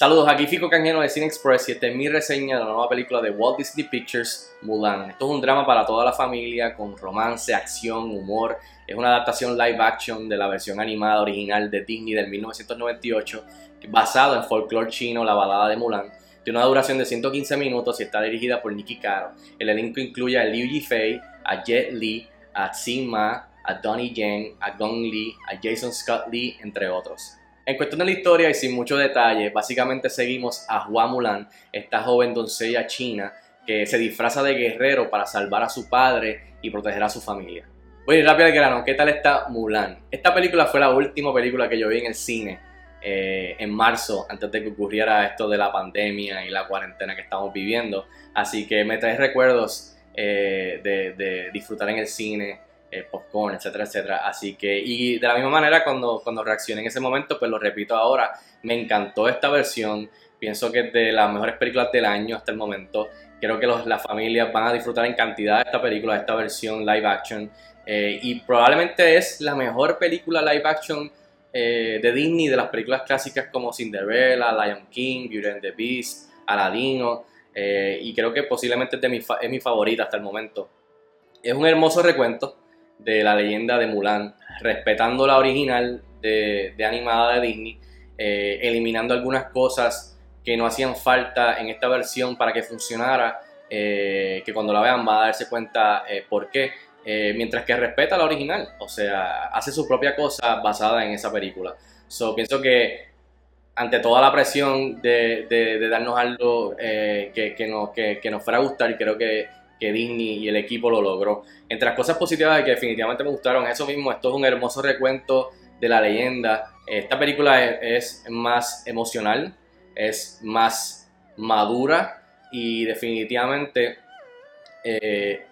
Saludos, aquí Fico Canjeno de Cine Express y esta es mi reseña de la nueva película de Walt Disney Pictures, Mulan. Esto es un drama para toda la familia con romance, acción, humor. Es una adaptación live action de la versión animada original de Disney del 1998, basado en folclore chino, la balada de Mulan. Tiene una duración de 115 minutos y está dirigida por Nicky Caro. El elenco incluye a Liu Yifei, a Jet Li, a Tsing Ma, a Donnie Yen, a Gong Li, a Jason Scott Lee, entre otros. En cuestión de la historia y sin mucho detalle, básicamente seguimos a Hua Mulan, esta joven doncella china que se disfraza de guerrero para salvar a su padre y proteger a su familia. Voy rápido al grano, ¿qué tal está Mulan? Esta película fue la última película que yo vi en el cine eh, en marzo, antes de que ocurriera esto de la pandemia y la cuarentena que estamos viviendo. Así que me trae recuerdos eh, de disfrutar en el cine, eh, popcorn, etcétera, etcétera. Así que, y de la misma manera, cuando, cuando reaccioné en ese momento, pues lo repito ahora, me encantó esta versión. Pienso que es de las mejores películas del año hasta el momento. Creo que los, las familias van a disfrutar en cantidad de esta película, esta versión live action. Eh, y probablemente es la mejor película live action eh, de Disney, de las películas clásicas como Cinderella, Lion King, Beauty and the Beast, Aladino. y creo que posiblemente es, de mi, es mi favorita hasta el momento. Es un hermoso recuento de la leyenda de Mulan, respetando la original de, animada de Disney, eh, eliminando algunas cosas que no hacían falta en esta versión para que funcionara, eh, que cuando la vean va a darse cuenta eh, por qué, mientras que respeta la original, o sea, hace su propia cosa basada en esa película. So, pienso que ante toda la presión de, darnos algo que, que, nos, que, nos fuera a gustar, creo que que Disney y el equipo lo logró. Entre las cosas positivas que definitivamente me gustaron, eso mismo, esto es un hermoso recuento de la leyenda. Esta película es, más emocional, es más madura y definitivamente eh,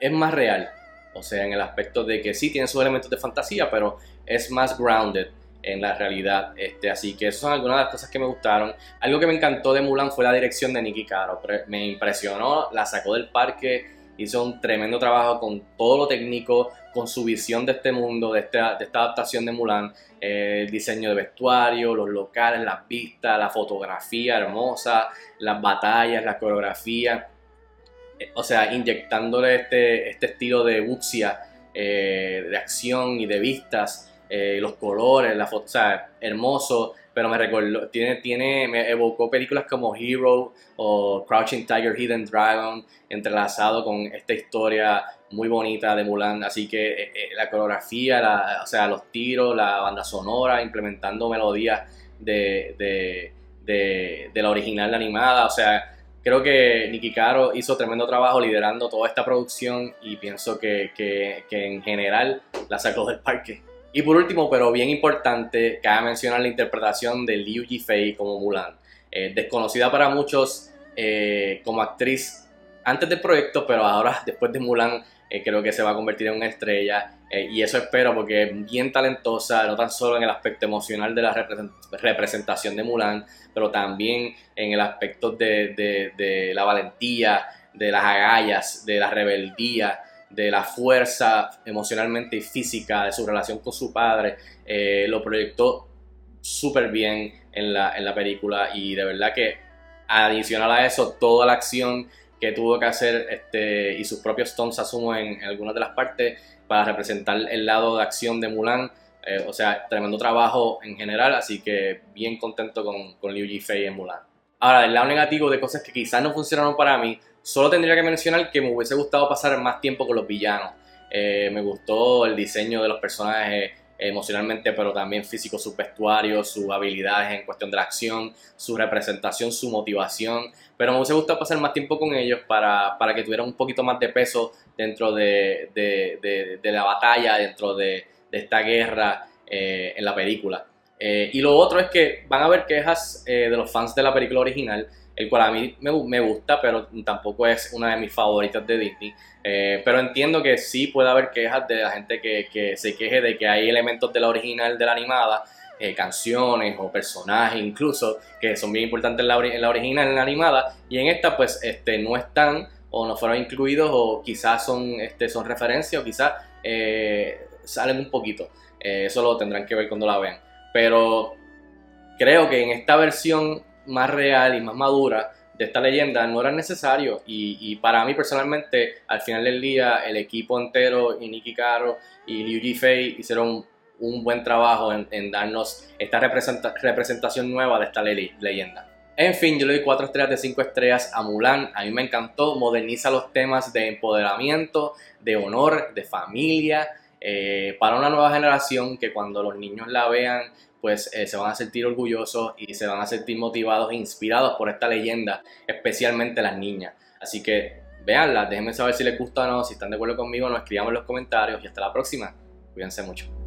es más real. O sea, en el aspecto de que sí tiene sus elementos de fantasía, pero es más grounded en la realidad. Este, así que esas son algunas de las cosas que me gustaron. Algo que me encantó de Mulan fue la dirección de Nicky Caro. Me impresionó, la sacó del parque, hizo un tremendo trabajo con todo lo técnico, con su visión de este mundo, de esta, adaptación de Mulan, eh, el diseño de vestuario, los locales, las vistas, la fotografía hermosa, las batallas, la coreografía. Eh, o sea, inyectándole este, este estilo de wuxia, eh, de acción y de vistas eh, los colores, la foto, o sea, hermoso, pero me recordó, tiene, tiene, me evocó películas como Hero o Crouching Tiger, Hidden Dragon, entrelazado con esta historia muy bonita de Mulan, así que eh, eh, la coreografía, o sea, los tiros, la banda sonora, implementando melodías de, de, de, la original animada, o sea, creo que Nicky Caro hizo tremendo trabajo liderando toda esta producción y pienso que, que en general la sacó del parque. Y por último, pero bien importante, cabe mencionar la interpretación de Liu Yifei como Mulan. Eh, desconocida para muchos eh, como actriz antes del proyecto, pero ahora después de Mulan eh, creo que se va a convertir en una estrella. y eso espero porque es bien talentosa, no tan solo en el aspecto emocional de la representación de Mulan, pero también en el aspecto de, de la valentía, de las agallas, de la rebeldía de la fuerza emocionalmente y física de su relación con su padre, eh, lo proyectó súper bien en la, en la película y de verdad que adicional a eso, toda la acción que tuvo que hacer este, y sus propios stunts, asumo, en, algunas de las partes para representar el lado de acción de Mulan. Eh, o sea, tremendo trabajo en general, así que bien contento con, con Liu Yifei en Mulan. Ahora, del lado negativo de cosas que quizás no funcionaron para mí, Solo tendría que mencionar que me hubiese gustado pasar más tiempo con los villanos. Eh, me gustó el diseño de los personajes emocionalmente, pero también físico, sus vestuarios, sus habilidades en cuestión de la acción, su representación, su motivación. Pero me hubiese gustado pasar más tiempo con ellos para, para que tuvieran un poquito más de peso dentro de, de, de, la batalla, dentro de, esta guerra eh, en la película. Eh, y lo otro es que van a haber quejas de los fans de la película original el cual a mí me, gusta, pero tampoco es una de mis favoritas de Disney. Eh, pero entiendo que sí puede haber quejas de la gente que, se queje de que hay elementos de la original, de la animada, eh, canciones o personajes incluso, que son bien importantes en la, original, en la animada, y en esta pues este, no están o no fueron incluidos o quizás son, este, son referencias o quizás eh, salen un poquito. eso lo tendrán que ver cuando la vean. Pero creo que en esta versión más real y más madura de esta leyenda no era necesario y, para mí personalmente al final del día el equipo entero y Nicky Caro y Liu Jifei hicieron un buen trabajo en, darnos esta representación nueva de esta leyenda. En fin, yo le doy 4 estrellas de 5 estrellas a Mulan. A mí me encantó, moderniza los temas de empoderamiento, de honor, de familia, eh, para una nueva generación que cuando los niños la vean, pues eh, se van a sentir orgullosos y se van a sentir motivados e inspirados por esta leyenda, especialmente las niñas. Así que véanla, déjenme saber si les gusta o no, si están de acuerdo conmigo, nos escribamos en los comentarios y hasta la próxima. Cuídense mucho.